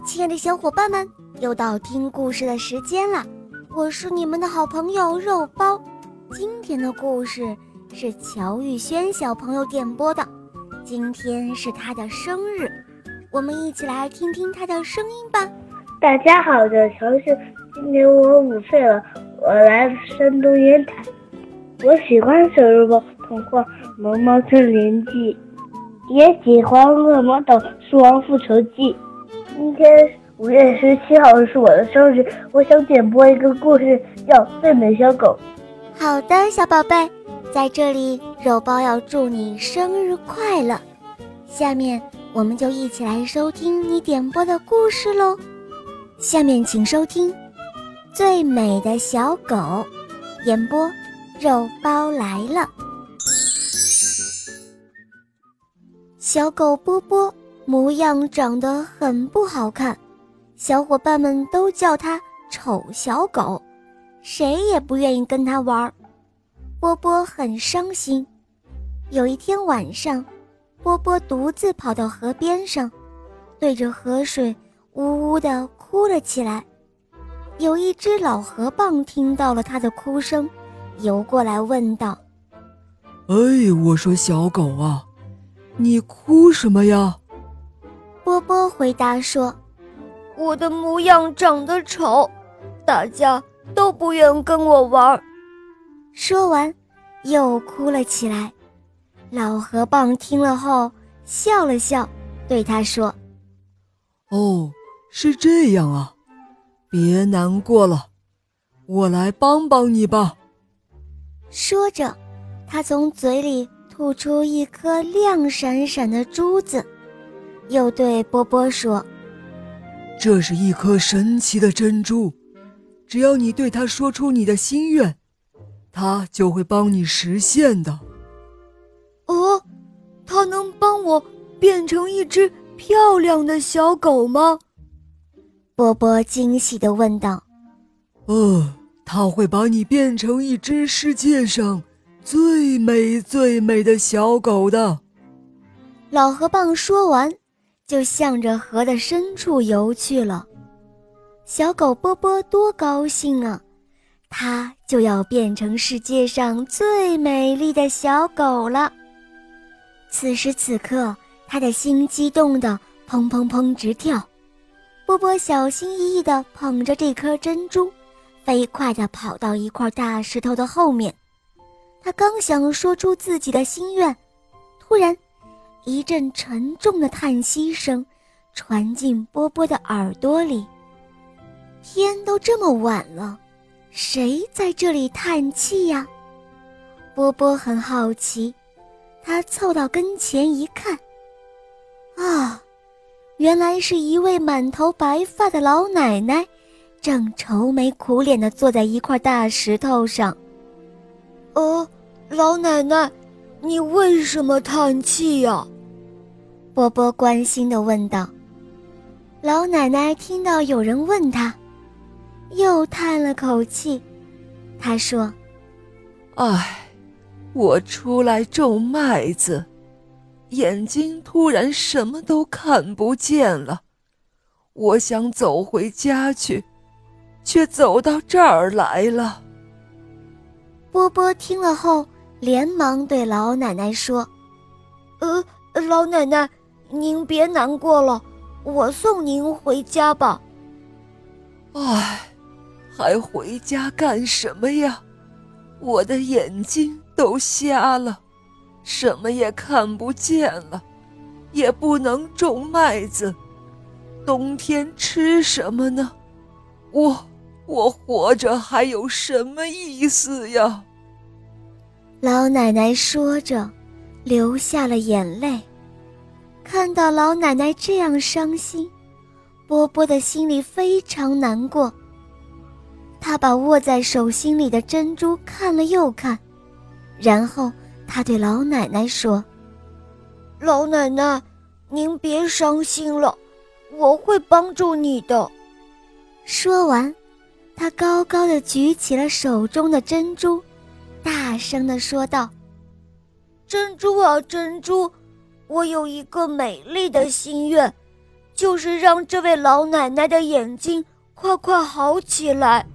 亲爱的小伙伴们，又到听故事的时间了。我是你们的好朋友肉包。今天的故事是乔玉轩小朋友点播的，今天是他的生日，我们一起来听听他的声音吧。大家好，我叫乔旭，今年我五岁了，我来自山东烟台。我喜欢小肉包童话《萌猫森林记》，也喜欢《恶魔岛狮王复仇记》。今天五月十七号是我的生日，我想点播一个故事，叫《最美小狗》。好的，小宝贝，在这里肉包要祝你生日快乐。下面我们就一起来收听你点播的故事喽。下面请收听《最美的小狗》，演播肉包来了。小狗波波。模样长得很不好看，小伙伴们都叫它丑小狗，谁也不愿意跟它玩。波波很伤心。有一天晚上，波波独自跑到河边上，对着河水呜呜地哭了起来。有一只老河蚌听到了他的哭声，游过来问道：“哎，我说小狗啊，你哭什么呀？”波波回答说：“我的模样长得丑，大家都不愿跟我玩。”说完，又哭了起来。老河蚌听了后笑了笑，对他说：“哦，是这样啊，别难过了，我来帮帮你吧。”说着，他从嘴里吐出一颗亮闪闪的珠子。又对波波说：“这是一颗神奇的珍珠，只要你对它说出你的心愿，它就会帮你实现的。”哦，它能帮我变成一只漂亮的小狗吗？波波惊喜地问道。“哦，它会把你变成一只世界上最美最美的小狗的。”老河蚌说完。就向着河的深处游去了。小狗波波多高兴啊！它就要变成世界上最美丽的小狗了。此时此刻，他的心激动的砰砰砰直跳。波波小心翼翼地捧着这颗珍珠，飞快地跑到一块大石头的后面。他刚想说出自己的心愿，突然。一阵沉重的叹息声传进波波的耳朵里。天都这么晚了，谁在这里叹气呀？波波很好奇，他凑到跟前一看，啊，原来是一位满头白发的老奶奶，正愁眉苦脸地坐在一块大石头上。哦，老奶奶，你为什么叹气呀？波波关心地问道。老奶奶听到有人问她，又叹了口气。她说：“唉，我出来种麦子，眼睛突然什么都看不见了。我想走回家去，却走到这儿来了。”波波听了后，连忙对老奶奶说：“呃，老奶奶。”您别难过了，我送您回家吧。唉，还回家干什么呀？我的眼睛都瞎了，什么也看不见了，也不能种麦子，冬天吃什么呢？我我活着还有什么意思呀？老奶奶说着，流下了眼泪。看到老奶奶这样伤心，波波的心里非常难过。他把握在手心里的珍珠看了又看，然后他对老奶奶说：“老奶奶，您别伤心了，我会帮助你的。”说完，他高高的举起了手中的珍珠，大声的说道：“珍珠啊，珍珠！”我有一个美丽的心愿，就是让这位老奶奶的眼睛快快好起来。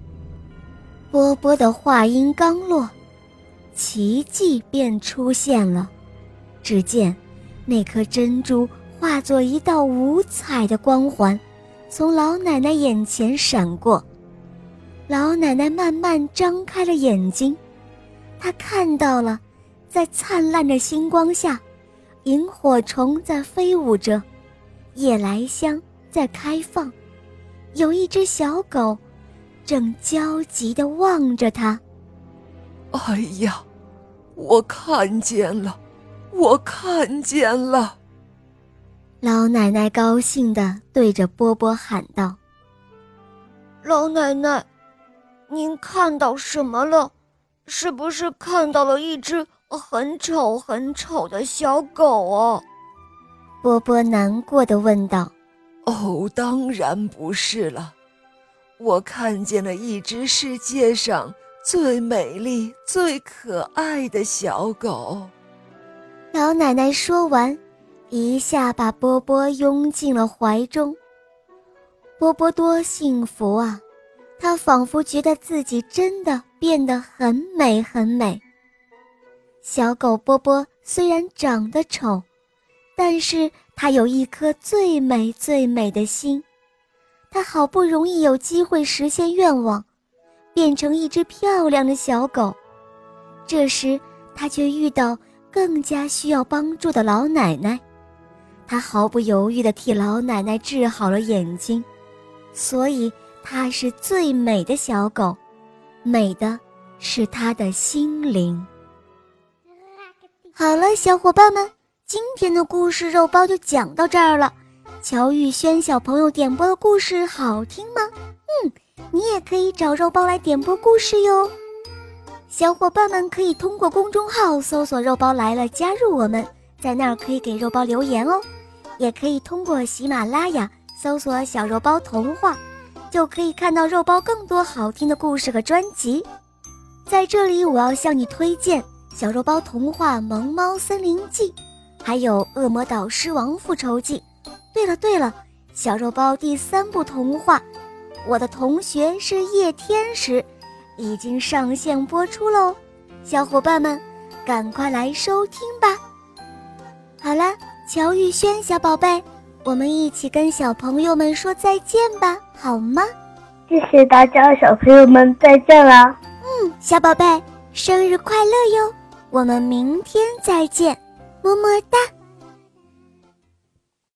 波波的话音刚落，奇迹便出现了。只见那颗珍珠化作一道五彩的光环，从老奶奶眼前闪过。老奶奶慢慢张开了眼睛，她看到了，在灿烂的星光下，萤火虫在飞舞着，夜来香在开放，有一只小狗。正焦急地望着他。哎呀，我看见了，我看见了！老奶奶高兴地对着波波喊道：“老奶奶，您看到什么了？是不是看到了一只很丑很丑的小狗啊？”波波难过的问道。“哦，当然不是了。”我看见了一只世界上最美丽、最可爱的小狗。老奶奶说完，一下把波波拥进了怀中。波波多幸福啊！他仿佛觉得自己真的变得很美很美。小狗波波虽然长得丑，但是它有一颗最美最美的心。他好不容易有机会实现愿望，变成一只漂亮的小狗。这时，他却遇到更加需要帮助的老奶奶。他毫不犹豫地替老奶奶治好了眼睛，所以它是最美的小狗，美的是它的心灵。好了，小伙伴们，今天的故事肉包就讲到这儿了。乔玉轩小朋友点播的故事好听吗？嗯，你也可以找肉包来点播故事哟。小伙伴们可以通过公众号搜索“肉包来了”加入我们，在那儿可以给肉包留言哦。也可以通过喜马拉雅搜索“小肉包童话”，就可以看到肉包更多好听的故事和专辑。在这里，我要向你推荐《小肉包童话萌猫森林记》，还有《恶魔岛狮王复仇记》。对了对了，小肉包第三部童话《我的同学是夜天使》已经上线播出喽，小伙伴们赶快来收听吧。好了，乔玉轩小宝贝，我们一起跟小朋友们说再见吧，好吗？谢谢大家，小朋友们再见啦。嗯，小宝贝，生日快乐哟！我们明天再见，么么哒。